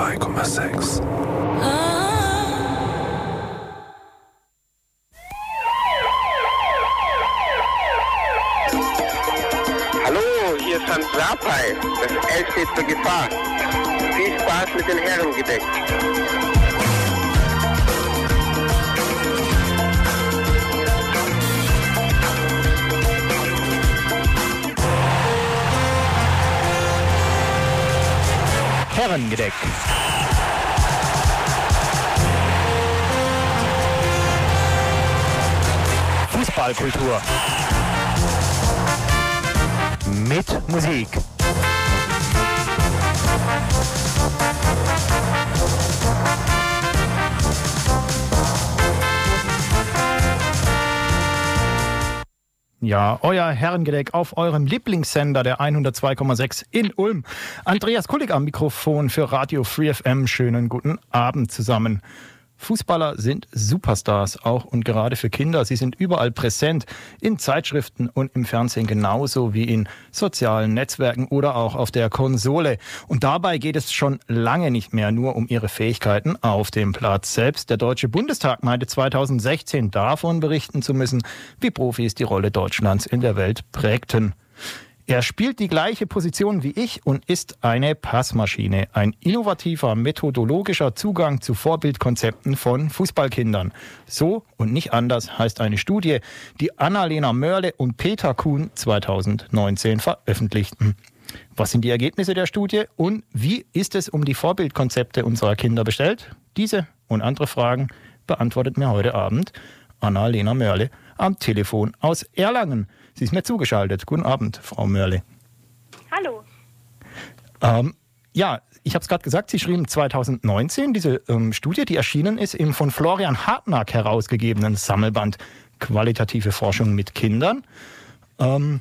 102,6. Hallo, hier ist Hans Sapai. Das L steht zur Gefahr. Viel Spaß mit den Herren gedeckt. Fußballkultur. Mit Musik. Ja, euer Herrengedeck auf eurem Lieblingssender der 102,6 in Ulm. Andreas Kullig am Mikrofon für Radio Free FM. Schönen guten Abend zusammen. Fußballer sind Superstars, auch und gerade für Kinder. Sie sind überall präsent, in Zeitschriften und im Fernsehen genauso wie in sozialen Netzwerken oder auch auf der Konsole. Und dabei geht es schon lange nicht mehr nur um ihre Fähigkeiten auf dem Platz. Selbst der Deutsche Bundestag meinte 2016 davon berichten zu müssen, wie Profis die Rolle Deutschlands in der Welt prägten. Er spielt die gleiche Position wie ich und ist eine Passmaschine. Ein innovativer methodologischer Zugang zu Vorbildkonzepten von Fußballkindern. So und nicht anders heißt eine Studie, die Annalena Mörle und Peter Kuhn 2019 veröffentlichten. Was sind die Ergebnisse der Studie und wie ist es um die Vorbildkonzepte unserer Kinder bestellt? Diese und andere Fragen beantwortet mir heute Abend Annalena Mörle am Telefon aus Erlangen. Sie ist mir zugeschaltet. Guten Abend, Frau Mörle. Hallo. Ähm, ja, ich habe es gerade gesagt, Sie schrieben 2019 diese ähm, Studie, die erschienen ist im von Florian Hartnack herausgegebenen Sammelband Qualitative Forschung mit Kindern. Ähm,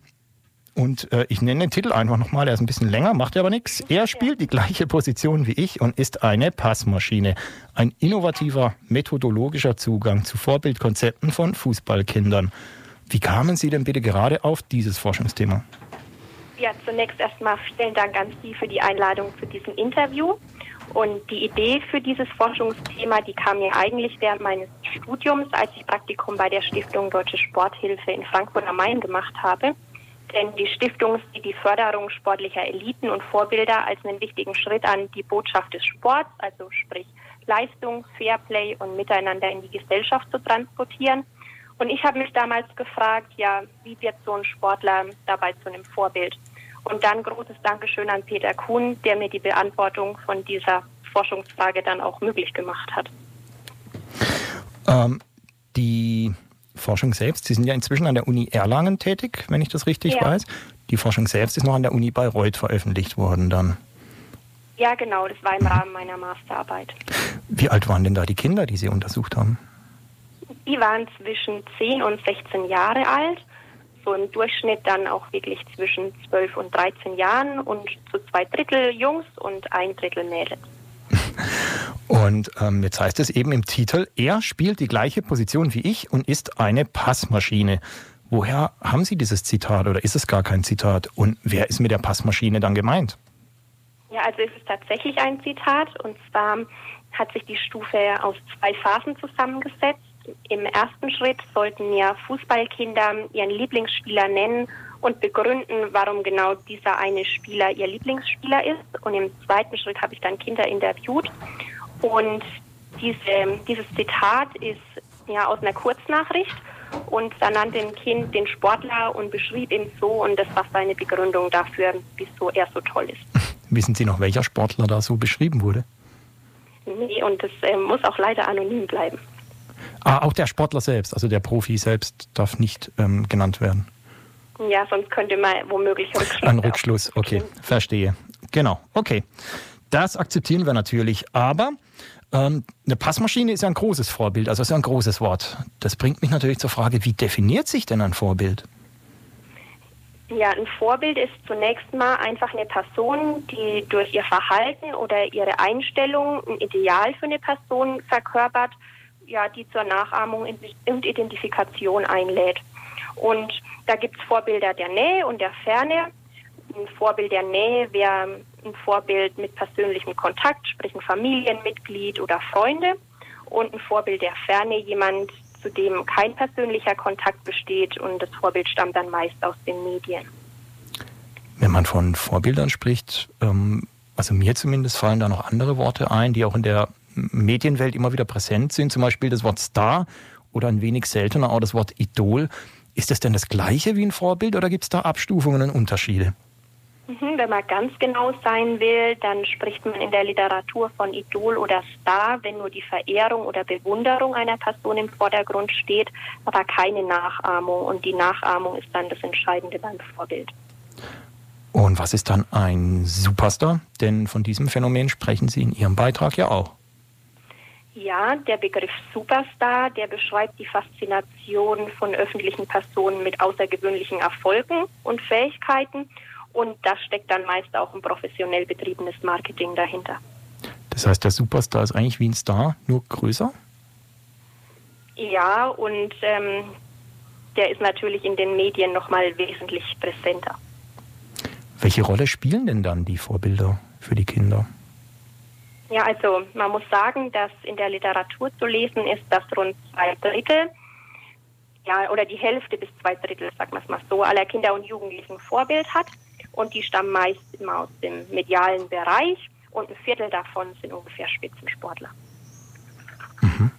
und äh, ich nenne den Titel einfach nochmal, er ist ein bisschen länger, macht aber nichts. Er spielt die gleiche Position wie ich und ist eine Passmaschine. Ein innovativer methodologischer Zugang zu Vorbildkonzepten von Fußballkindern. Wie kamen Sie denn bitte gerade auf dieses Forschungsthema? Ja, zunächst erstmal vielen Dank an Sie für die Einladung zu diesem Interview. Und die Idee für dieses Forschungsthema, die kam mir eigentlich während meines Studiums, als ich Praktikum bei der Stiftung Deutsche Sporthilfe in Frankfurt am Main gemacht habe. Denn die Stiftung sieht die Förderung sportlicher Eliten und Vorbilder als einen wichtigen Schritt an, die Botschaft des Sports, also sprich Leistung, Fairplay und Miteinander in die Gesellschaft zu transportieren. Und ich habe mich damals gefragt, ja, wie wird so ein Sportler dabei zu einem Vorbild? Und dann großes Dankeschön an Peter Kuhn, der mir die Beantwortung von dieser Forschungsfrage dann auch möglich gemacht hat. Ähm, die Forschung selbst, Sie sind ja inzwischen an der Uni Erlangen tätig, wenn ich das richtig Ja. weiß. Die Forschung selbst ist noch an der Uni Bayreuth veröffentlicht worden dann. Ja, genau, das war im Rahmen meiner Masterarbeit. Wie alt waren denn da die Kinder, die Sie untersucht haben? Die waren zwischen 10 und 16 Jahre alt. So im Durchschnitt dann auch wirklich zwischen 12 und 13 Jahren und zu zwei Drittel Jungs und ein Drittel Mädels. Und ähm, jetzt heißt es eben im Titel, er spielt die gleiche Position wie ich und ist eine Passmaschine. Woher haben Sie dieses Zitat oder ist es gar kein Zitat? Und wer ist mit der Passmaschine dann gemeint? Ja, also es ist tatsächlich ein Zitat und zwar hat sich die Stufe aus zwei Phasen zusammengesetzt. Im ersten Schritt sollten ja Fußballkinder ihren Lieblingsspieler nennen und begründen, warum genau dieser eine Spieler ihr Lieblingsspieler ist. Und im zweiten Schritt habe ich dann Kinder interviewt und diese, dieses Zitat ist ja aus einer Kurznachricht und da nannte ein Kind den Sportler und beschrieb ihn so und das war seine Begründung dafür, wieso er so toll ist. Wissen Sie noch, welcher Sportler da so beschrieben wurde? Nee, und das äh, muss auch leider anonym bleiben. Ah, auch der Sportler selbst, also der Profi selbst darf nicht ähm, genannt werden. Ja, sonst könnte man womöglich Rückschluss. Ein Rückschluss, okay, verstehe. Genau, okay. Das akzeptieren wir natürlich, aber ähm, eine Passmaschine ist ja ein großes Vorbild, also ist ja ein großes Wort. Das bringt mich natürlich zur Frage, wie definiert sich denn ein Vorbild? Ja, ein Vorbild ist zunächst mal einfach eine Person, die durch ihr Verhalten oder ihre Einstellung ein Ideal für eine Person verkörpert, ja, die zur Nachahmung und Identifikation einlädt. Und da gibt es Vorbilder der Nähe und der Ferne. Ein Vorbild der Nähe wäre ein Vorbild mit persönlichem Kontakt, sprich ein Familienmitglied oder Freunde und ein Vorbild der Ferne, jemand, zu dem kein persönlicher Kontakt besteht und das Vorbild stammt dann meist aus den Medien. Wenn man von Vorbildern spricht, ähm, also mir zumindest fallen da noch andere Worte ein, die auch in der Medienwelt immer wieder präsent sind, zum Beispiel das Wort Star oder ein wenig seltener auch das Wort Idol. Ist das denn das gleiche wie ein Vorbild oder gibt es da Abstufungen und Unterschiede? Mhm, wenn man ganz genau sein will, dann spricht man in der Literatur von Idol oder Star, wenn nur die Verehrung oder Bewunderung einer Person im Vordergrund steht, aber keine Nachahmung. Und die Nachahmung ist dann das Entscheidende beim Vorbild. Und was ist dann ein Superstar? Denn von diesem Phänomen sprechen Sie in Ihrem Beitrag ja auch. Ja, der Begriff Superstar, der beschreibt die Faszination von öffentlichen Personen mit außergewöhnlichen Erfolgen und Fähigkeiten. Und da steckt dann meist auch ein professionell betriebenes Marketing dahinter. Das heißt, der Superstar ist eigentlich wie ein Star, nur größer? Ja, und ähm, der ist natürlich in den Medien nochmal wesentlich präsenter. Welche Rolle spielen denn dann die Vorbilder für die Kinder? Ja, also man muss sagen, dass in der Literatur zu lesen ist, dass rund zwei Drittel, ja, oder die Hälfte bis zwei Drittel, sagen wir es mal so, aller Kinder und Jugendlichen Vorbild hat. Und die stammen meist immer aus dem medialen Bereich und ein Viertel davon sind ungefähr Spitzensportler. Mhm.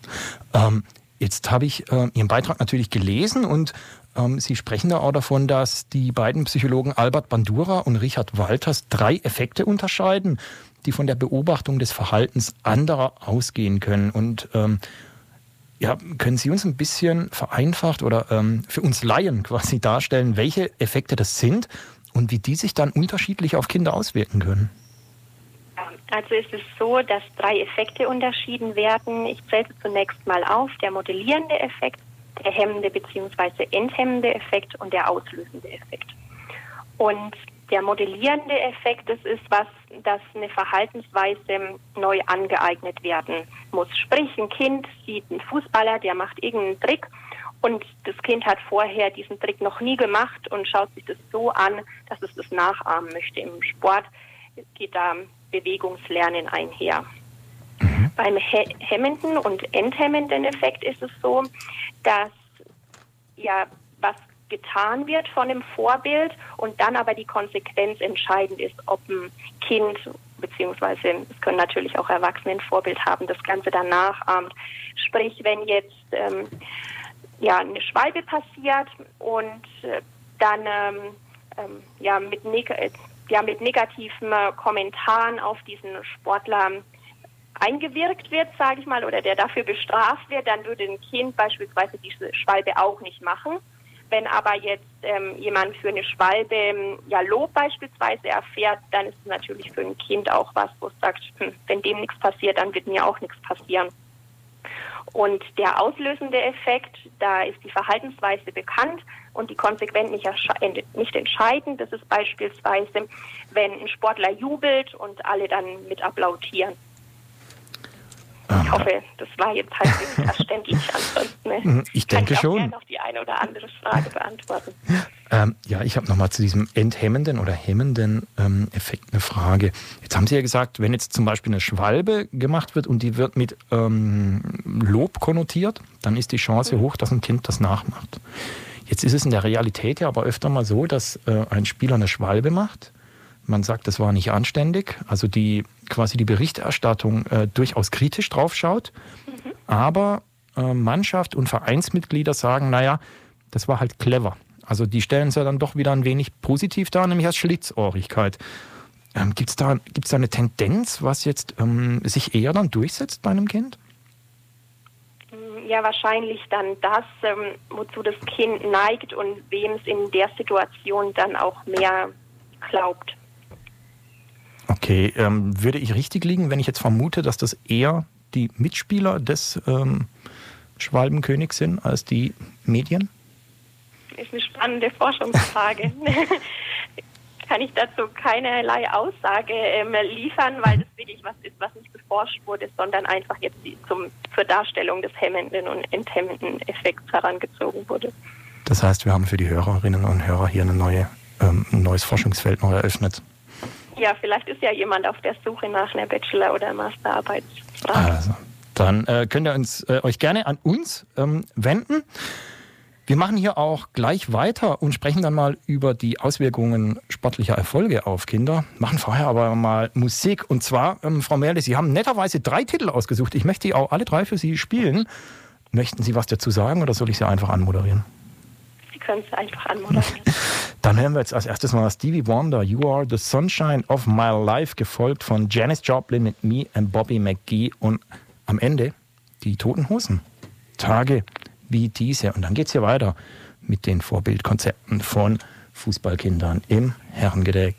Ähm, jetzt habe ich äh, Ihren Beitrag natürlich gelesen und ähm, Sie sprechen da auch davon, dass die beiden Psychologen Albert Bandura und Richard Walters drei Effekte unterscheiden die von der Beobachtung des Verhaltens anderer ausgehen können. Und ähm, ja, können Sie uns ein bisschen vereinfacht oder ähm, für uns Laien quasi darstellen, welche Effekte das sind und wie die sich dann unterschiedlich auf Kinder auswirken können? Also ist es so, dass drei Effekte unterschieden werden. Ich zähle zunächst mal auf. Der modellierende Effekt, der hemmende bzw. enthemmende Effekt und der auslösende Effekt. Und der modellierende Effekt, das ist was, dass eine Verhaltensweise neu angeeignet werden muss. Sprich, ein Kind sieht einen Fußballer, der macht irgendeinen Trick und das Kind hat vorher diesen Trick noch nie gemacht und schaut sich das so an, dass es das nachahmen möchte. Im Sport geht da Bewegungslernen einher. Mhm. Beim hemmenden und enthemmenden Effekt ist es so, dass ja was getan wird von dem Vorbild und dann aber die Konsequenz entscheidend ist, ob ein Kind beziehungsweise es können natürlich auch Erwachsene ein Vorbild haben, das Ganze danach ahmt. Sprich, wenn jetzt ähm, ja eine Schwalbe passiert und äh, dann ähm, ähm, ja mit neg ja mit negativen äh, Kommentaren auf diesen Sportler eingewirkt wird, sage ich mal, oder der dafür bestraft wird, dann würde ein Kind beispielsweise diese Schwalbe auch nicht machen. Wenn aber jetzt ähm, jemand für eine Schwalbe ähm, ja Lob beispielsweise erfährt, dann ist es natürlich für ein Kind auch was, wo es sagt, hm, wenn dem nichts passiert, dann wird mir auch nichts passieren. Und der auslösende Effekt, da ist die Verhaltensweise bekannt und die konsequent nicht, nicht entscheidend. Das ist beispielsweise, wenn ein Sportler jubelt und alle dann mit applaudieren. Ich hoffe, das war jetzt halbwegs verständlich. Ansonsten ne, mhm, ich denke kann ich schon. noch die eine oder andere Frage beantworten. Ähm, ja, ich habe nochmal zu diesem enthemmenden oder hemmenden ähm, Effekt eine Frage. Jetzt haben Sie ja gesagt, wenn jetzt zum Beispiel eine Schwalbe gemacht wird und die wird mit ähm, Lob konnotiert, dann ist die Chance mhm. hoch, dass ein Kind das nachmacht. Jetzt ist es in der Realität ja aber öfter mal so, dass äh, ein Spieler eine Schwalbe macht man sagt, das war nicht anständig, also die quasi die Berichterstattung äh, durchaus kritisch draufschaut, mhm. aber äh, Mannschaft und Vereinsmitglieder sagen, naja, das war halt clever. Also die stellen es ja dann doch wieder ein wenig positiv dar, nämlich als Schlitzohrigkeit. Ähm, Gibt es da, gibt's da eine Tendenz, was jetzt ähm, sich eher dann durchsetzt bei einem Kind? Ja, wahrscheinlich dann das, ähm, wozu das Kind neigt und wem es in der Situation dann auch mehr glaubt. Okay, ähm, würde ich richtig liegen, wenn ich jetzt vermute, dass das eher die Mitspieler des ähm, Schwalbenkönigs sind als die Medien? Das ist eine spannende Forschungsfrage. Kann ich dazu keinerlei Aussage ähm, liefern, weil das wirklich was ist, was nicht beforscht wurde, sondern einfach jetzt zum, zur Darstellung des hemmenden und enthemmenden Effekts herangezogen wurde. Das heißt, wir haben für die Hörerinnen und Hörer hier eine neue, ähm, ein neues Forschungsfeld noch eröffnet. Ja, vielleicht ist ja jemand auf der Suche nach einer Bachelor- oder Masterarbeit. Also, dann äh, könnt ihr uns, äh, euch gerne an uns ähm, wenden. Wir machen hier auch gleich weiter und sprechen dann mal über die Auswirkungen sportlicher Erfolge auf Kinder. Machen vorher aber mal Musik. Und zwar, ähm, Frau Merle, Sie haben netterweise drei Titel ausgesucht. Ich möchte die auch alle drei für Sie spielen. Möchten Sie was dazu sagen oder soll ich sie einfach anmoderieren? Sie können es einfach anmoderieren. Dann hören wir jetzt als erstes mal Stevie Wonder, You Are the Sunshine of My Life, gefolgt von Janis Joplin mit Me and Bobby McGee und am Ende die Toten Hosen. Tage wie diese. Und dann geht es hier weiter mit den Vorbildkonzepten von Fußballkindern im Herrengedeck.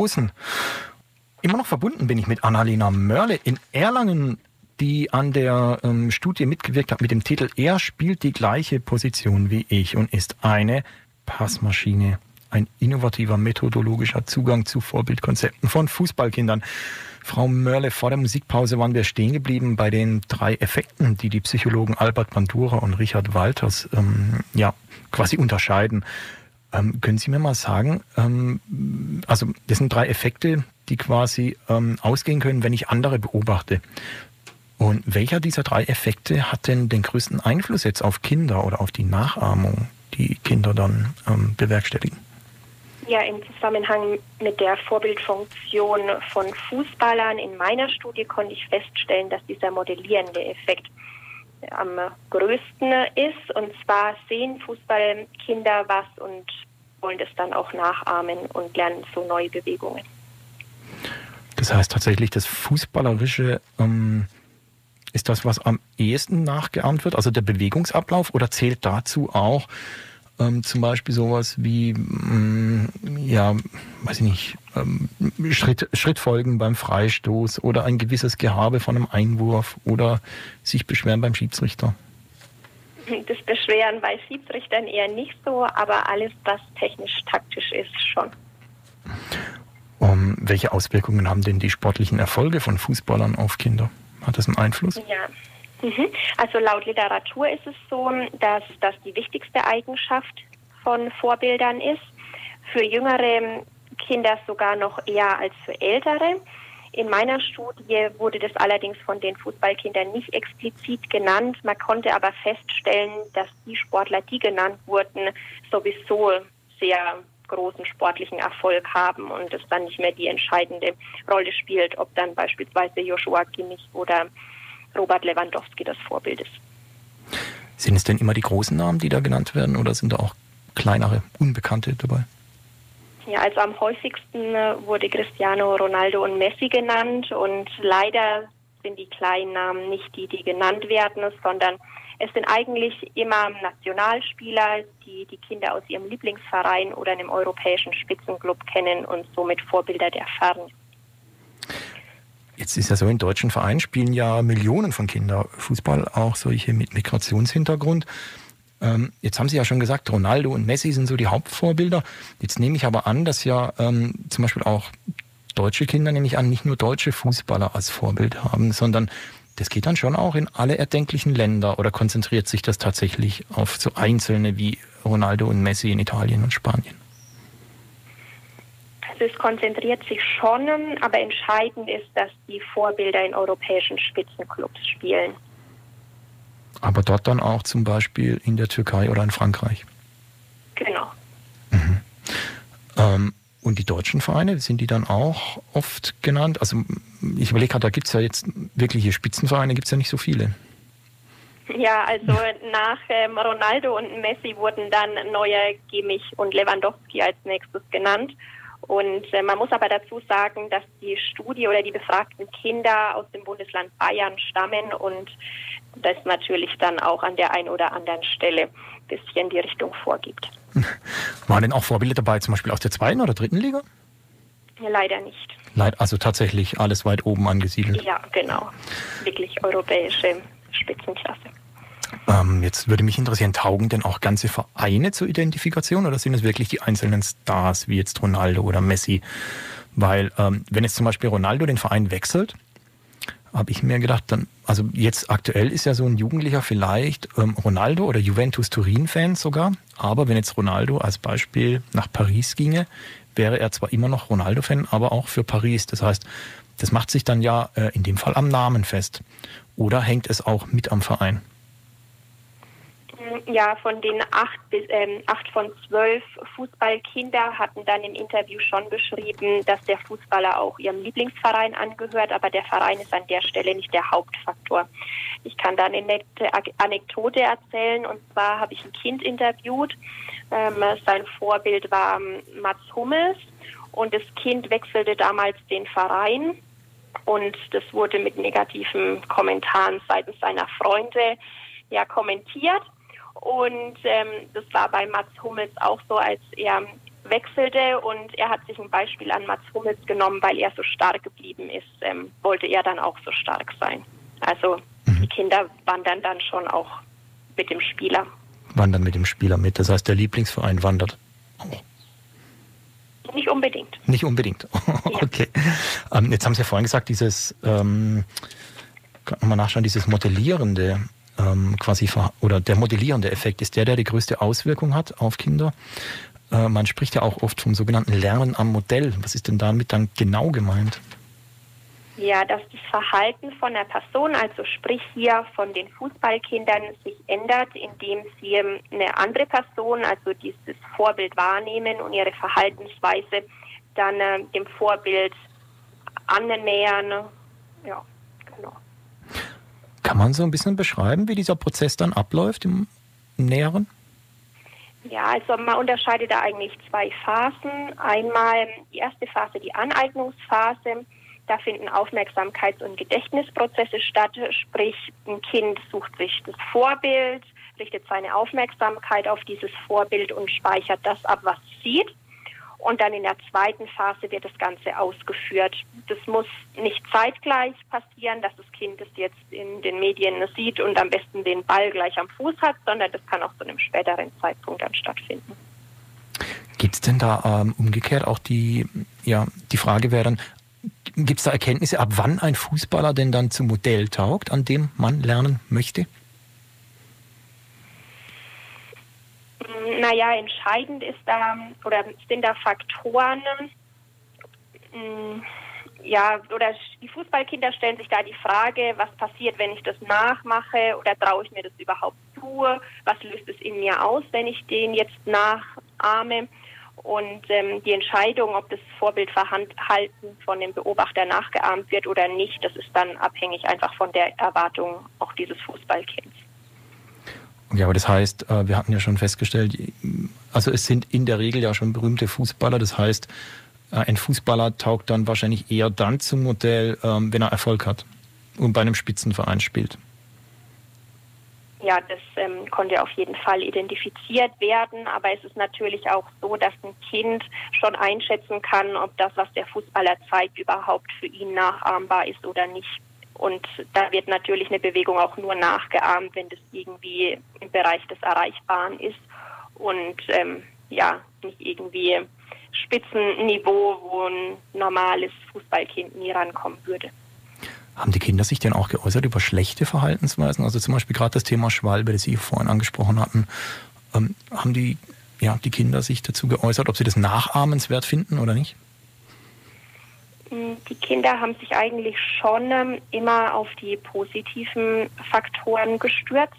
Hosen. Immer noch verbunden bin ich mit Annalena Mörle in Erlangen, die an der ähm, Studie mitgewirkt hat mit dem Titel Er spielt die gleiche Position wie ich und ist eine Passmaschine. Ein innovativer methodologischer Zugang zu Vorbildkonzepten von Fußballkindern. Frau Mörle, vor der Musikpause waren wir stehen geblieben bei den drei Effekten, die die Psychologen Albert Bandura und Richard Walters ähm, ja, quasi unterscheiden. Ähm, können Sie mir mal sagen, ähm, also das sind drei Effekte, die quasi ähm, ausgehen können, wenn ich andere beobachte. Und welcher dieser drei Effekte hat denn den größten Einfluss jetzt auf Kinder oder auf die Nachahmung, die Kinder dann ähm, bewerkstelligen? Ja, im Zusammenhang mit der Vorbildfunktion von Fußballern in meiner Studie konnte ich feststellen, dass dieser modellierende Effekt am größten ist. Und zwar sehen Fußballkinder was und wollen das dann auch nachahmen und lernen so neue Bewegungen. Das heißt tatsächlich, das Fußballerische ähm, ist das, was am ehesten nachgeahmt wird, also der Bewegungsablauf, oder zählt dazu auch ähm, zum Beispiel sowas wie, ähm, ja, weiß ich nicht, ähm, Schritt, Schrittfolgen beim Freistoß oder ein gewisses Gehabe von einem Einwurf oder sich beschweren beim Schiedsrichter? Das Beschweren bei Schiedsrichtern eher nicht so, aber alles, was technisch-taktisch ist, schon. Um, welche Auswirkungen haben denn die sportlichen Erfolge von Fußballern auf Kinder? Hat das einen Einfluss? Ja. Also laut Literatur ist es so, dass das die wichtigste Eigenschaft von Vorbildern ist. Für jüngere Kinder sogar noch eher als für ältere. In meiner Studie wurde das allerdings von den Fußballkindern nicht explizit genannt. Man konnte aber feststellen, dass die Sportler, die genannt wurden, sowieso sehr großen sportlichen Erfolg haben und es dann nicht mehr die entscheidende Rolle spielt, ob dann beispielsweise Joshua Kimmich oder Robert Lewandowski das Vorbild ist. Sind es denn immer die großen Namen, die da genannt werden oder sind da auch kleinere, unbekannte dabei? Ja, also am häufigsten äh, wurde Cristiano Ronaldo und Messi genannt und leider sind die kleinen Namen nicht die, die genannt werden, sondern es sind eigentlich immer Nationalspieler, die die Kinder aus ihrem Lieblingsverein oder einem europäischen Spitzenclub kennen und somit Vorbilder der Ferne. Jetzt ist ja so, in deutschen Vereinen spielen ja Millionen von Kindern Fußball, auch solche mit Migrationshintergrund. Ähm, jetzt haben Sie ja schon gesagt, Ronaldo und Messi sind so die Hauptvorbilder. Jetzt nehme ich aber an, dass ja ähm, zum Beispiel auch deutsche Kinder, nehme ich an, nicht nur deutsche Fußballer als Vorbild haben, sondern das geht dann schon auch in alle erdenklichen Länder oder konzentriert sich das tatsächlich auf so einzelne wie Ronaldo und Messi in Italien und Spanien? Es konzentriert sich schon, aber entscheidend ist, dass die Vorbilder in europäischen Spitzenclubs spielen. Aber dort dann auch zum Beispiel in der Türkei oder in Frankreich? Genau. Mhm. Ähm, und die deutschen Vereine, sind die dann auch oft genannt? Also ich überlege gerade, da gibt es ja jetzt wirkliche Spitzenvereine, gibt es ja nicht so viele. Ja, also nach ähm, Ronaldo und Messi wurden dann Neuer, Kimmich und Lewandowski als nächstes genannt. Und äh, man muss aber dazu sagen, dass die Studie oder die befragten Kinder aus dem Bundesland Bayern stammen und das natürlich dann auch an der einen oder anderen Stelle ein bisschen die Richtung vorgibt. Waren denn auch Vorbilder dabei, zum Beispiel aus der zweiten oder dritten Liga? Leider nicht. Also tatsächlich alles weit oben angesiedelt. Ja, genau. Wirklich europäische Spitzenklasse. Ähm, jetzt würde mich interessieren, taugen denn auch ganze Vereine zur Identifikation oder sind es wirklich die einzelnen Stars wie jetzt Ronaldo oder Messi? Weil ähm, wenn jetzt zum Beispiel Ronaldo den Verein wechselt, habe ich mir gedacht, dann, also jetzt aktuell ist ja so ein Jugendlicher vielleicht ähm, Ronaldo oder Juventus Turin-Fan sogar, aber wenn jetzt Ronaldo als Beispiel nach Paris ginge, wäre er zwar immer noch Ronaldo-Fan, aber auch für Paris. Das heißt, das macht sich dann ja äh, in dem Fall am Namen fest. Oder hängt es auch mit am Verein? Ja, von den acht, bis, ähm, acht von zwölf Fußballkinder hatten dann im Interview schon beschrieben, dass der Fußballer auch ihrem Lieblingsverein angehört, aber der Verein ist an der Stelle nicht der Hauptfaktor. Ich kann da eine nette Anekdote erzählen und zwar habe ich ein Kind interviewt. Ähm, sein Vorbild war ähm, Mats Hummels und das Kind wechselte damals den Verein und das wurde mit negativen Kommentaren seitens seiner Freunde ja kommentiert. Und ähm, das war bei Mats Hummels auch so, als er wechselte und er hat sich ein Beispiel an Mats Hummels genommen, weil er so stark geblieben ist, ähm, wollte er dann auch so stark sein. Also mhm. die Kinder wandern dann schon auch mit dem Spieler. Wandern mit dem Spieler mit. Das heißt, der Lieblingsverein wandert auch. Nicht unbedingt. Nicht unbedingt. okay. Ähm, jetzt haben Sie ja vorhin gesagt, dieses, ähm, kann man nachschauen, dieses Modellierende ähm, quasi oder der modellierende Effekt ist der, der die größte Auswirkung hat auf Kinder. Äh, man spricht ja auch oft vom sogenannten Lernen am Modell. Was ist denn damit dann genau gemeint? Ja, dass das Verhalten von der Person, also sprich hier von den Fußballkindern, sich ändert, indem sie ähm, eine andere Person, also dieses Vorbild wahrnehmen und ihre Verhaltensweise dann äh, dem Vorbild annähern. Ja. Kann man so ein bisschen beschreiben, wie dieser Prozess dann abläuft im, im Näheren? Ja, also man unterscheidet da eigentlich zwei Phasen. Einmal die erste Phase, die Aneignungsphase. Da finden Aufmerksamkeits- und Gedächtnisprozesse statt. Sprich, ein Kind sucht sich das Vorbild, richtet seine Aufmerksamkeit auf dieses Vorbild und speichert das ab, was es sieht. Und dann in der zweiten Phase wird das Ganze ausgeführt. Das muss nicht zeitgleich passieren, dass das Kind es jetzt in den Medien sieht und am besten den Ball gleich am Fuß hat, sondern das kann auch zu einem späteren Zeitpunkt dann stattfinden. Gibt es denn da ähm, umgekehrt auch die, ja, die Frage wäre dann, gibt es da Erkenntnisse, ab wann ein Fußballer denn dann zum Modell taugt, an dem man lernen möchte? Naja, entscheidend ist da oder sind da Faktoren, mm, ja, oder die Fußballkinder stellen sich da die Frage, was passiert, wenn ich das nachmache oder traue ich mir das überhaupt zu? Was löst es in mir aus, wenn ich den jetzt nachahme? Und ähm, die Entscheidung, ob das Vorbildverhalten von dem Beobachter nachgeahmt wird oder nicht, das ist dann abhängig einfach von der Erwartung auch dieses Fußballkinds. Ja, aber das heißt, äh, wir hatten ja schon festgestellt, also es sind in der Regel ja schon berühmte Fußballer. Das heißt, äh, ein Fußballer taugt dann wahrscheinlich eher dann zum Modell, ähm, wenn er Erfolg hat und bei einem Spitzenverein spielt. Ja, das ähm, konnte auf jeden Fall identifiziert werden, aber es ist natürlich auch so, dass ein Kind schon einschätzen kann, ob das, was der Fußballer zeigt, überhaupt für ihn nachahmbar ist oder nicht. Und da wird natürlich eine Bewegung auch nur nachgeahmt, wenn das irgendwie im Bereich des Erreichbaren ist und ähm, ja, nicht irgendwie Spitzenniveau, wo ein normales Fußballkind nie rankommen würde. Haben die Kinder sich denn auch geäußert über schlechte Verhaltensweisen? Also zum Beispiel gerade das Thema Schwalbe, das Sie vorhin angesprochen hatten. Ähm, haben die, ja, die Kinder sich dazu geäußert, ob sie das nachahmenswert finden oder nicht? Die Kinder haben sich eigentlich schon ähm, immer auf die positiven Faktoren gestürzt.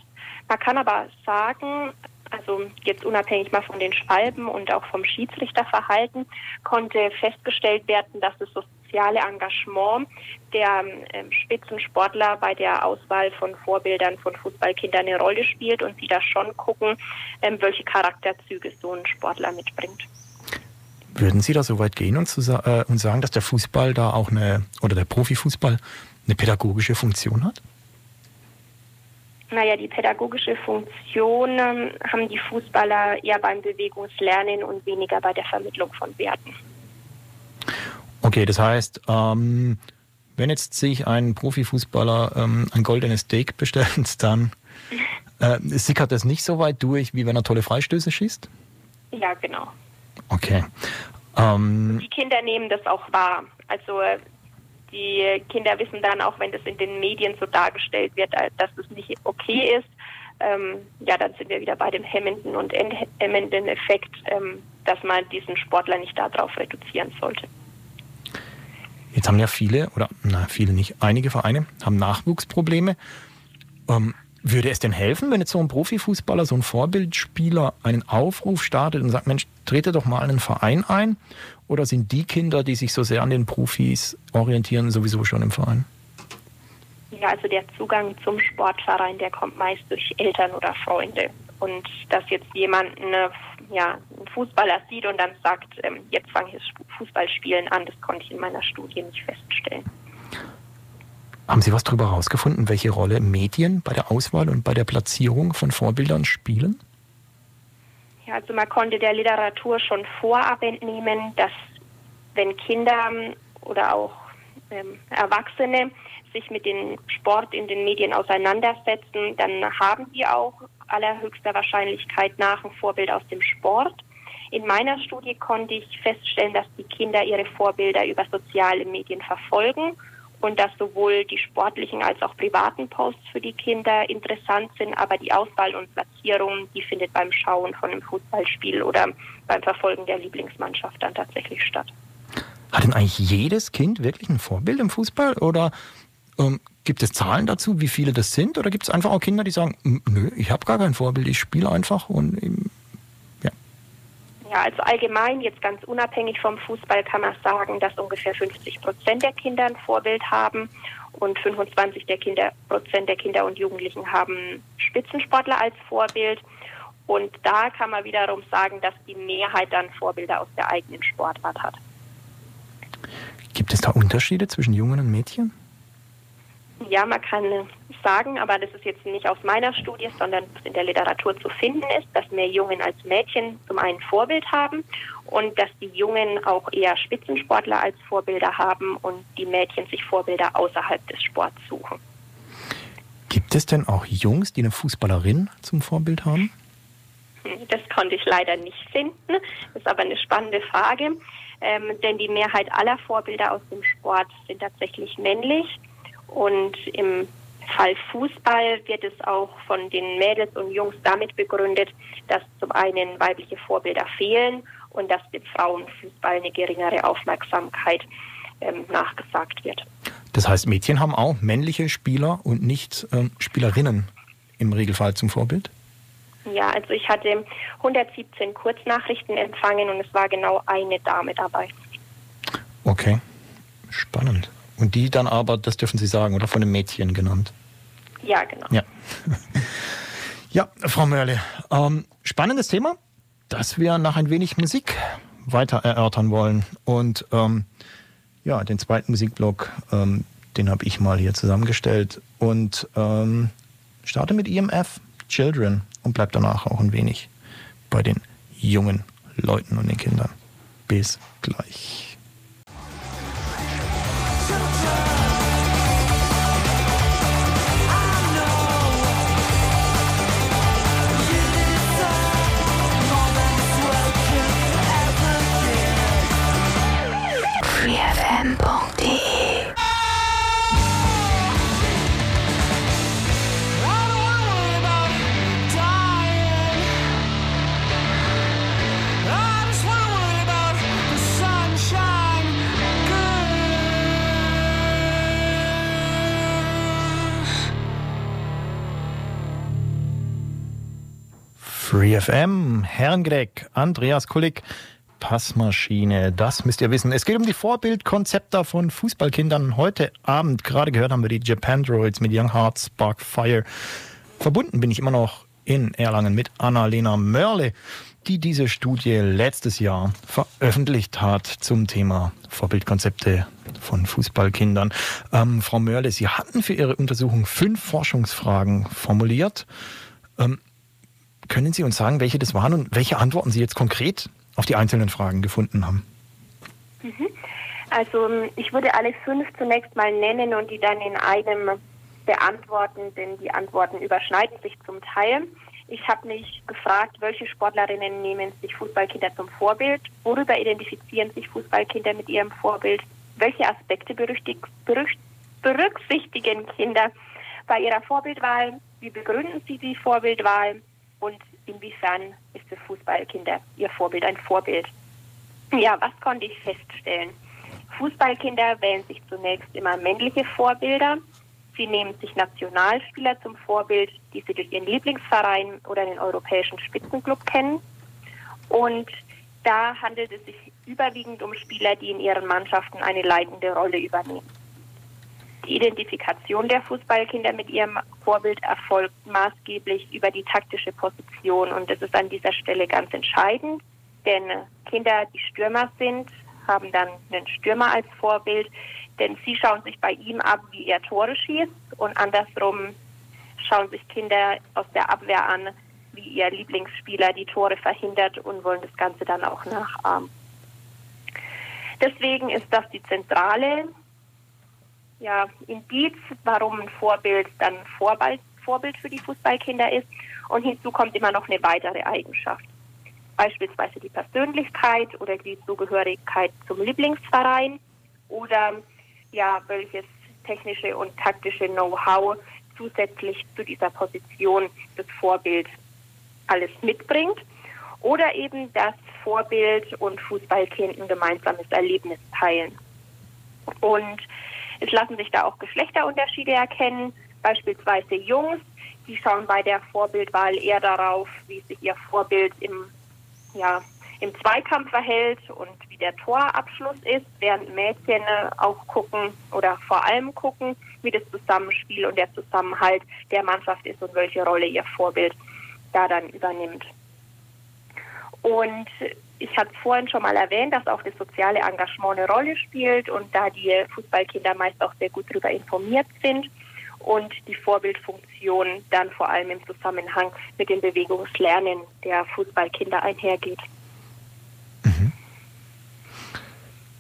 Man kann aber sagen, also jetzt unabhängig mal von den Schwalben und auch vom Schiedsrichterverhalten, konnte festgestellt werden, dass das soziale Engagement der ähm, Spitzensportler bei der Auswahl von Vorbildern von Fußballkindern eine Rolle spielt und sie da schon gucken, ähm, welche Charakterzüge so ein Sportler mitbringt. Würden Sie da so weit gehen und, zu, äh, und sagen, dass der Fußball da auch eine, oder der Profifußball eine pädagogische Funktion hat? Naja, die pädagogische Funktion ähm, haben die Fußballer eher beim Bewegungslernen und weniger bei der Vermittlung von Werten. Okay, das heißt, ähm, wenn jetzt sich ein Profifußballer ähm, ein goldenes Steak bestellt, dann äh, sickert das nicht so weit durch, wie wenn er tolle Freistöße schießt? Ja, genau. Okay. Ähm, die Kinder nehmen das auch wahr. Also die Kinder wissen dann auch, wenn das in den Medien so dargestellt wird, äh, dass das nicht okay ist, ähm, ja, dann sind wir wieder bei dem hemmenden und enthemmenden Effekt, ähm, dass man diesen Sportler nicht darauf reduzieren sollte. Jetzt haben ja viele, oder na, viele nicht, einige Vereine haben Nachwuchsprobleme. Ähm, würde es denn helfen, wenn jetzt so ein Profifußballer, so ein Vorbildspieler einen Aufruf startet und sagt, Mensch, trete doch mal einen Verein ein? Oder sind die Kinder, die sich so sehr an den Profis orientieren, sowieso schon im Verein? Ja, also der Zugang zum Sportverein, der kommt meist durch Eltern oder Freunde. Und dass jetzt jemand eine, ja, einen Fußballer sieht und dann sagt, ähm, jetzt fange ich das Fußballspielen an, das konnte ich in meiner Studie nicht feststellen. Haben Sie was darüber herausgefunden, welche Rolle Medien bei der Auswahl und bei der Platzierung von Vorbildern spielen? Ja, also man konnte der Literatur schon vorab entnehmen, dass wenn Kinder oder auch ähm, Erwachsene sich mit dem Sport in den Medien auseinandersetzen, dann haben die auch allerhöchster Wahrscheinlichkeit nach ein Vorbild aus dem Sport. In meiner Studie konnte ich feststellen, dass die Kinder ihre Vorbilder über soziale Medien verfolgen und dass sowohl die sportlichen als auch privaten Posts für die Kinder interessant sind, aber die Auswahl und Platzierung, die findet beim Schauen von einem Fußballspiel oder beim Verfolgen der Lieblingsmannschaft dann tatsächlich statt. Hat denn eigentlich jedes Kind wirklich ein Vorbild im Fußball oder ähm, gibt es Zahlen dazu, wie viele das sind? Oder gibt es einfach auch Kinder, die sagen, nö, ich habe gar kein Vorbild, ich spiele einfach und ja, also allgemein, jetzt ganz unabhängig vom Fußball, kann man sagen, dass ungefähr 50 Prozent der Kinder ein Vorbild haben und 25 der Kinder, Prozent der Kinder und Jugendlichen haben Spitzensportler als Vorbild. Und da kann man wiederum sagen, dass die Mehrheit dann Vorbilder aus der eigenen Sportart hat. Gibt es da Unterschiede zwischen Jungen und Mädchen? Ja, man kann sagen, aber das ist jetzt nicht aus meiner Studie, sondern was in der Literatur zu finden ist, dass mehr Jungen als Mädchen zum einen Vorbild haben und dass die Jungen auch eher Spitzensportler als Vorbilder haben und die Mädchen sich Vorbilder außerhalb des Sports suchen. Gibt es denn auch Jungs, die eine Fußballerin zum Vorbild haben? Das konnte ich leider nicht finden. Das ist aber eine spannende Frage, ähm, denn die Mehrheit aller Vorbilder aus dem Sport sind tatsächlich männlich. Und im Fall Fußball wird es auch von den Mädels und Jungs damit begründet, dass zum einen weibliche Vorbilder fehlen und dass dem Frauenfußball eine geringere Aufmerksamkeit ähm, nachgesagt wird. Das heißt, Mädchen haben auch männliche Spieler und nicht ähm, Spielerinnen im Regelfall zum Vorbild? Ja, also ich hatte 117 Kurznachrichten empfangen und es war genau eine Dame dabei. Okay, spannend. Und die dann aber, das dürfen Sie sagen, oder von einem Mädchen genannt? Ja, genau. Ja, ja Frau Mörle, ähm, spannendes Thema, das wir nach ein wenig Musik weiter erörtern wollen. Und ähm, ja, den zweiten Musikblock, ähm, den habe ich mal hier zusammengestellt und ähm, starte mit EMF Children und bleib danach auch ein wenig bei den jungen Leuten und den Kindern. Bis gleich. FM, Herrengreck, Andreas Kullig, Passmaschine, das müsst ihr wissen. Es geht um die Vorbildkonzepte von Fußballkindern. Heute Abend, gerade gehört haben wir die Japan Droids mit Young Heart Spark Fire. Verbunden bin ich immer noch in Erlangen mit Annalena Mörle. die diese Studie letztes Jahr veröffentlicht hat zum Thema Vorbildkonzepte von Fußballkindern. Ähm, Frau Mörle, Sie hatten für Ihre Untersuchung fünf Forschungsfragen formuliert. Ähm, können Sie uns sagen, welche das waren und welche Antworten Sie jetzt konkret auf die einzelnen Fragen gefunden haben? Mhm. Also ich würde alle fünf zunächst mal nennen und die dann in einem beantworten, denn die Antworten überschneiden sich zum Teil. Ich habe mich gefragt, welche Sportlerinnen nehmen sich Fußballkinder zum Vorbild? Worüber identifizieren sich Fußballkinder mit ihrem Vorbild? Welche Aspekte berücksichtigen Kinder bei ihrer Vorbildwahl? Wie begründen sie die Vorbildwahl? Und inwiefern ist für Fußballkinder ihr Vorbild ein Vorbild? Ja, was konnte ich feststellen? Fußballkinder wählen sich zunächst immer männliche Vorbilder. Sie nehmen sich Nationalspieler zum Vorbild, die sie durch ihren Lieblingsverein oder den europäischen Spitzenclub kennen. Und da handelt es sich überwiegend um Spieler, die in ihren Mannschaften eine leitende Rolle übernehmen. Die Identifikation der Fußballkinder mit ihrem Vorbild erfolgt maßgeblich über die taktische Position. Und das ist an dieser Stelle ganz entscheidend, denn Kinder, die Stürmer sind, haben dann einen Stürmer als Vorbild, denn sie schauen sich bei ihm ab, wie er Tore schießt und andersrum schauen sich Kinder aus der Abwehr an, wie ihr Lieblingsspieler die Tore verhindert und wollen das Ganze dann auch nachahmen. Deswegen ist das die zentrale ja, Indiz, warum ein Vorbild dann Vorbild, Vorbild für die Fußballkinder ist. Und hinzu kommt immer noch eine weitere Eigenschaft. Beispielsweise die Persönlichkeit oder die Zugehörigkeit zum Lieblingsverein oder ja, welches technische und taktische Know-how zusätzlich zu dieser Position des Vorbilds alles mitbringt. Oder eben das Vorbild und Fußballkind ein gemeinsames Erlebnis teilen. Und es lassen sich da auch Geschlechterunterschiede erkennen. Beispielsweise Jungs, die schauen bei der Vorbildwahl eher darauf, wie sich ihr Vorbild im, ja, im Zweikampf verhält und wie der Torabschluss ist, während Mädchen auch gucken oder vor allem gucken, wie das Zusammenspiel und der Zusammenhalt der Mannschaft ist und welche Rolle ihr Vorbild da dann übernimmt. Und ich hatte vorhin schon mal erwähnt, dass auch das soziale Engagement eine Rolle spielt und da die Fußballkinder meist auch sehr gut darüber informiert sind und die Vorbildfunktion dann vor allem im Zusammenhang mit dem Bewegungslernen der Fußballkinder einhergeht. Mhm.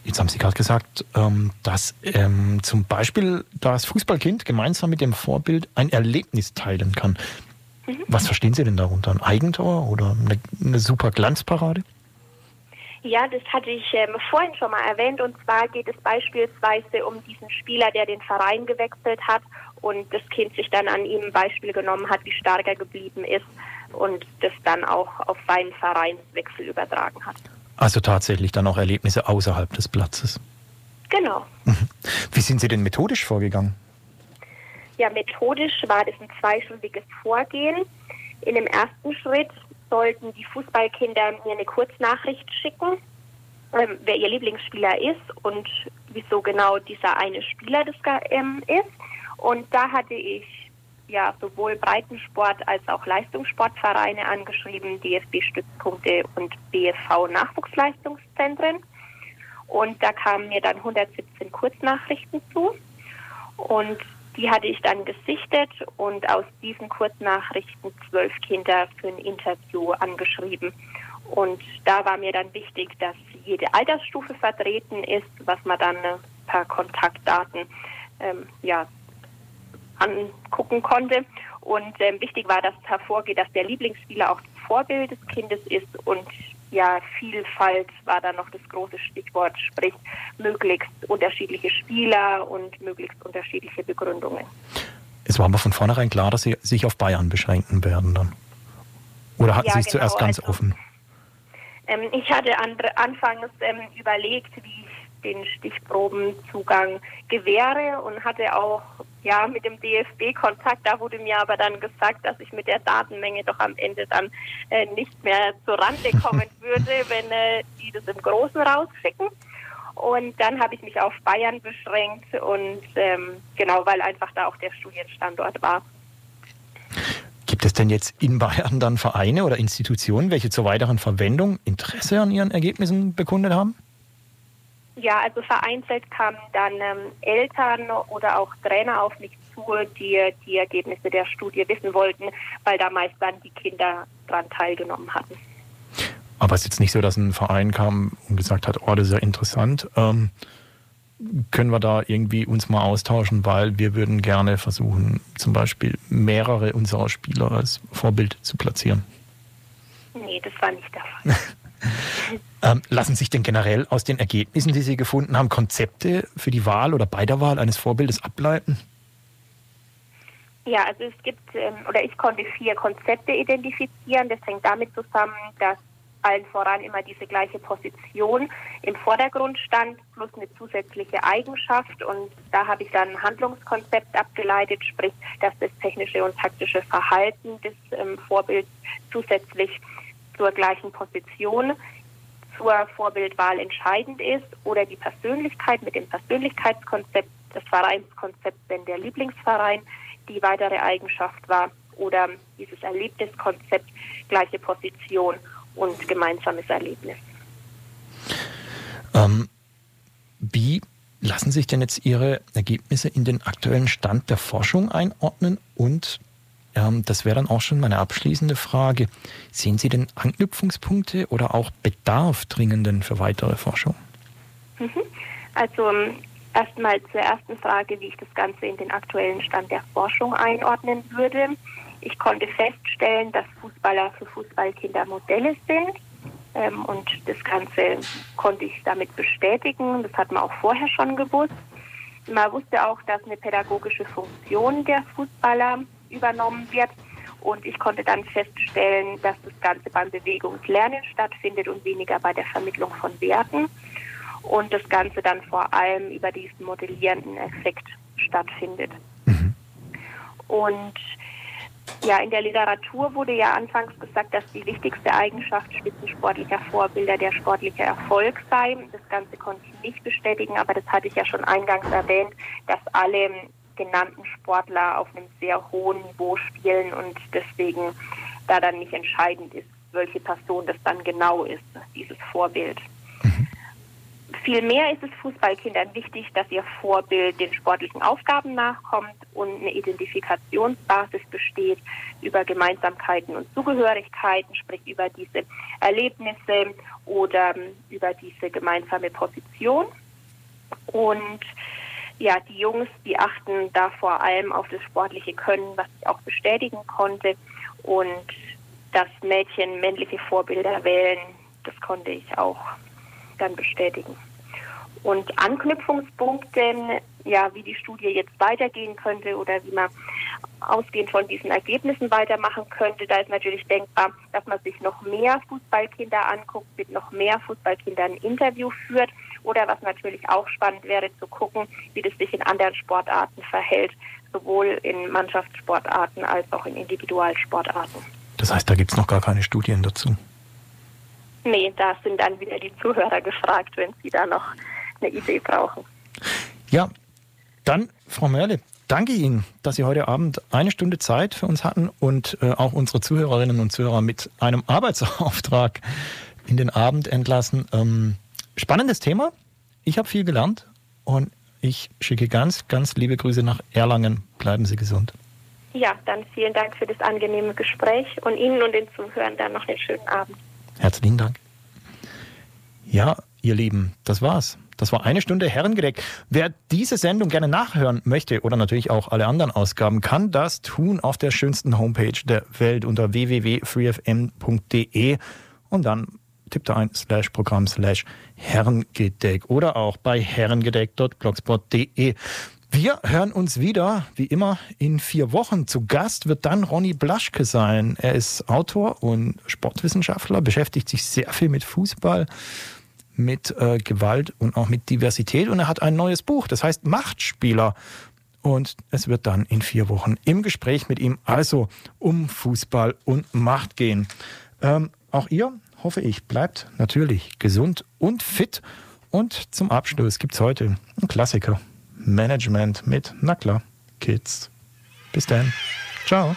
Jetzt haben Sie gerade gesagt, ähm, dass ähm, zum Beispiel das Fußballkind gemeinsam mit dem Vorbild ein Erlebnis teilen kann. Mhm. Was verstehen Sie denn darunter? Ein Eigentor oder eine, eine super Glanzparade? Ja, das hatte ich ähm, vorhin schon mal erwähnt. Und zwar geht es beispielsweise um diesen Spieler, der den Verein gewechselt hat und das Kind sich dann an ihm ein Beispiel genommen hat, wie stark er geblieben ist und das dann auch auf seinen Vereinswechsel übertragen hat. Also tatsächlich dann auch Erlebnisse außerhalb des Platzes. Genau. Mhm. Wie sind Sie denn methodisch vorgegangen? Ja, methodisch war das ein zweischrittliges Vorgehen. In dem ersten Schritt sollten die Fußballkinder mir eine Kurznachricht schicken, ähm, wer ihr Lieblingsspieler ist und wieso genau dieser eine Spieler das ähm, ist. Und da hatte ich ja sowohl Breitensport als auch Leistungssportvereine angeschrieben, DFB-Stützpunkte und BFV-Nachwuchsleistungszentren. Und da kamen mir dann 117 Kurznachrichten zu. Und die hatte ich dann gesichtet und aus diesen Kurznachrichten zwölf Kinder für ein Interview angeschrieben. Und da war mir dann wichtig, dass jede Altersstufe vertreten ist, was man dann äh, per Kontaktdaten ähm, ja, angucken konnte. Und ähm, wichtig war, dass hervorgeht, dass der Lieblingsspieler auch Vorbild des Kindes ist und ja, Vielfalt war da noch das große Stichwort, sprich möglichst unterschiedliche Spieler und möglichst unterschiedliche Begründungen. Es war aber von vornherein klar, dass Sie sich auf Bayern beschränken werden dann. Oder hatten ja, Sie es genau, zuerst ganz also, offen? Ähm, ich hatte an, anfangs ähm, überlegt, wie ich den Stichprobenzugang gewähre und hatte auch ja mit dem DFB Kontakt. Da wurde mir aber dann gesagt, dass ich mit der Datenmenge doch am Ende dann äh, nicht mehr zur Rande kommen würde, wenn äh, die das im Großen rausschicken. Und dann habe ich mich auf Bayern beschränkt und ähm, genau, weil einfach da auch der Studienstandort war. Gibt Gibt es denn jetzt in Bayern dann Vereine oder Institutionen, welche zur weiteren Verwendung Interesse an ihren Ergebnissen bekundet haben? Ja, also vereinzelt kamen dann ähm, Eltern oder auch Trainer auf mich zu, die die Ergebnisse der Studie wissen wollten, weil da meist dann die Kinder daran teilgenommen hatten. Aber es ist jetzt nicht so, dass ein Verein kam und gesagt hat, oh, das ist ja interessant. Ähm, können wir da irgendwie uns mal austauschen, weil wir würden gerne versuchen, zum Beispiel mehrere unserer Spieler als Vorbild zu platzieren. Nee, das war nicht der Fall. ähm, lassen sich denn generell aus den Ergebnissen, die Sie gefunden haben, Konzepte für die Wahl oder bei der Wahl eines Vorbildes ableiten? Ja, also es gibt, ähm, oder ich konnte vier Konzepte identifizieren. Das hängt damit zusammen, dass allen voran immer diese gleiche Position im Vordergrund stand, plus eine zusätzliche Eigenschaft. Und da habe ich dann ein Handlungskonzept abgeleitet, sprich, dass das technische und taktische Verhalten des ähm, Vorbilds zusätzlich zur gleichen Position zur Vorbildwahl entscheidend ist oder die Persönlichkeit mit dem Persönlichkeitskonzept, das Vereinskonzept, wenn der Lieblingsverein die weitere Eigenschaft war oder dieses Erlebniskonzept, gleiche Position und gemeinsames Erlebnis. Ähm, wie lassen sich denn jetzt Ihre Ergebnisse in den aktuellen Stand der Forschung einordnen? Und ähm, das wäre dann auch schon meine abschließende Frage. Sehen Sie denn Anknüpfungspunkte oder auch Bedarf dringenden für weitere Forschung? Mhm. Also ähm, erstmal zur ersten Frage, wie ich das Ganze in den aktuellen Stand der Forschung einordnen würde. Ich konnte feststellen, dass Fußballer für Fußballkinder Modelle sind. Ähm, und das Ganze konnte ich damit bestätigen. Das hat man auch vorher schon gewusst. Man wusste auch, dass eine pädagogische Funktion der Fußballer übernommen wird. Und ich konnte dann feststellen, dass das Ganze beim Bewegungslernen stattfindet und weniger bei der Vermittlung von Werten. Und das Ganze dann vor allem über diesen modellierenden Effekt stattfindet. Mhm. Und ja, in der Literatur wurde ja anfangs gesagt, dass die wichtigste Eigenschaft spitzensportlicher Vorbilder der sportliche Erfolg sei. Das Ganze konnte ich nicht bestätigen, aber das hatte ich ja schon eingangs erwähnt, dass alle genannten Sportler auf einem sehr hohen Niveau spielen und deswegen da dann nicht entscheidend ist, welche Person das dann genau ist, dieses Vorbild. Vielmehr ist es Fußballkindern wichtig, dass ihr Vorbild den sportlichen Aufgaben nachkommt und eine Identifikationsbasis besteht über Gemeinsamkeiten und Zugehörigkeiten, sprich über diese Erlebnisse oder über diese gemeinsame Position. Und ja, die Jungs, die achten da vor allem auf das sportliche Können, was ich auch bestätigen konnte. Und dass Mädchen männliche Vorbilder wählen, das konnte ich auch dann bestätigen. Und Anknüpfungspunkte, ja, wie die Studie jetzt weitergehen könnte oder wie man ausgehend von diesen Ergebnissen weitermachen könnte, da ist natürlich denkbar, dass man sich noch mehr Fußballkinder anguckt, mit noch mehr Fußballkindern ein Interview führt oder was natürlich auch spannend wäre zu gucken, wie das sich in anderen Sportarten verhält, sowohl in Mannschaftssportarten als auch in Individualsportarten. Das heißt, da gibt es noch gar keine Studien dazu? Nee, da sind dann wieder die Zuhörer gefragt, wenn sie da noch eine Idee brauchen. Ja, dann, Frau Merle, danke Ihnen, dass Sie heute Abend eine Stunde Zeit für uns hatten und äh, auch unsere Zuhörerinnen und Zuhörer mit einem Arbeitsauftrag in den Abend entlassen. Ähm, spannendes Thema. Ich habe viel gelernt und ich schicke ganz, ganz liebe Grüße nach Erlangen. Bleiben Sie gesund. Ja, dann vielen Dank für das angenehme Gespräch und Ihnen und den Zuhörern dann noch einen schönen Abend. Herzlichen Dank. Ja, ihr Lieben, das war's. Das war eine Stunde Herrengedeck. Wer diese Sendung gerne nachhören möchte oder natürlich auch alle anderen Ausgaben, kann das tun auf der schönsten Homepage der Welt unter www.freefm.de und dann tippt da ein slash Programm slash Herrengedeck oder auch bei herrengedeck.blogspot.de. Wir hören uns wieder, wie immer, in vier Wochen. Zu Gast wird dann Ronny Blaschke sein. Er ist Autor und Sportwissenschaftler, beschäftigt sich sehr viel mit Fußball, mit äh, Gewalt und auch mit Diversität. Und er hat ein neues Buch, das heißt Machtspieler. Und es wird dann in vier Wochen im Gespräch mit ihm also um Fußball und Macht gehen. Ähm, auch ihr, hoffe ich, bleibt natürlich gesund und fit. Und zum Abschluss gibt es heute einen Klassiker. Management mit, na klar, Kids. Bis dann. Ciao.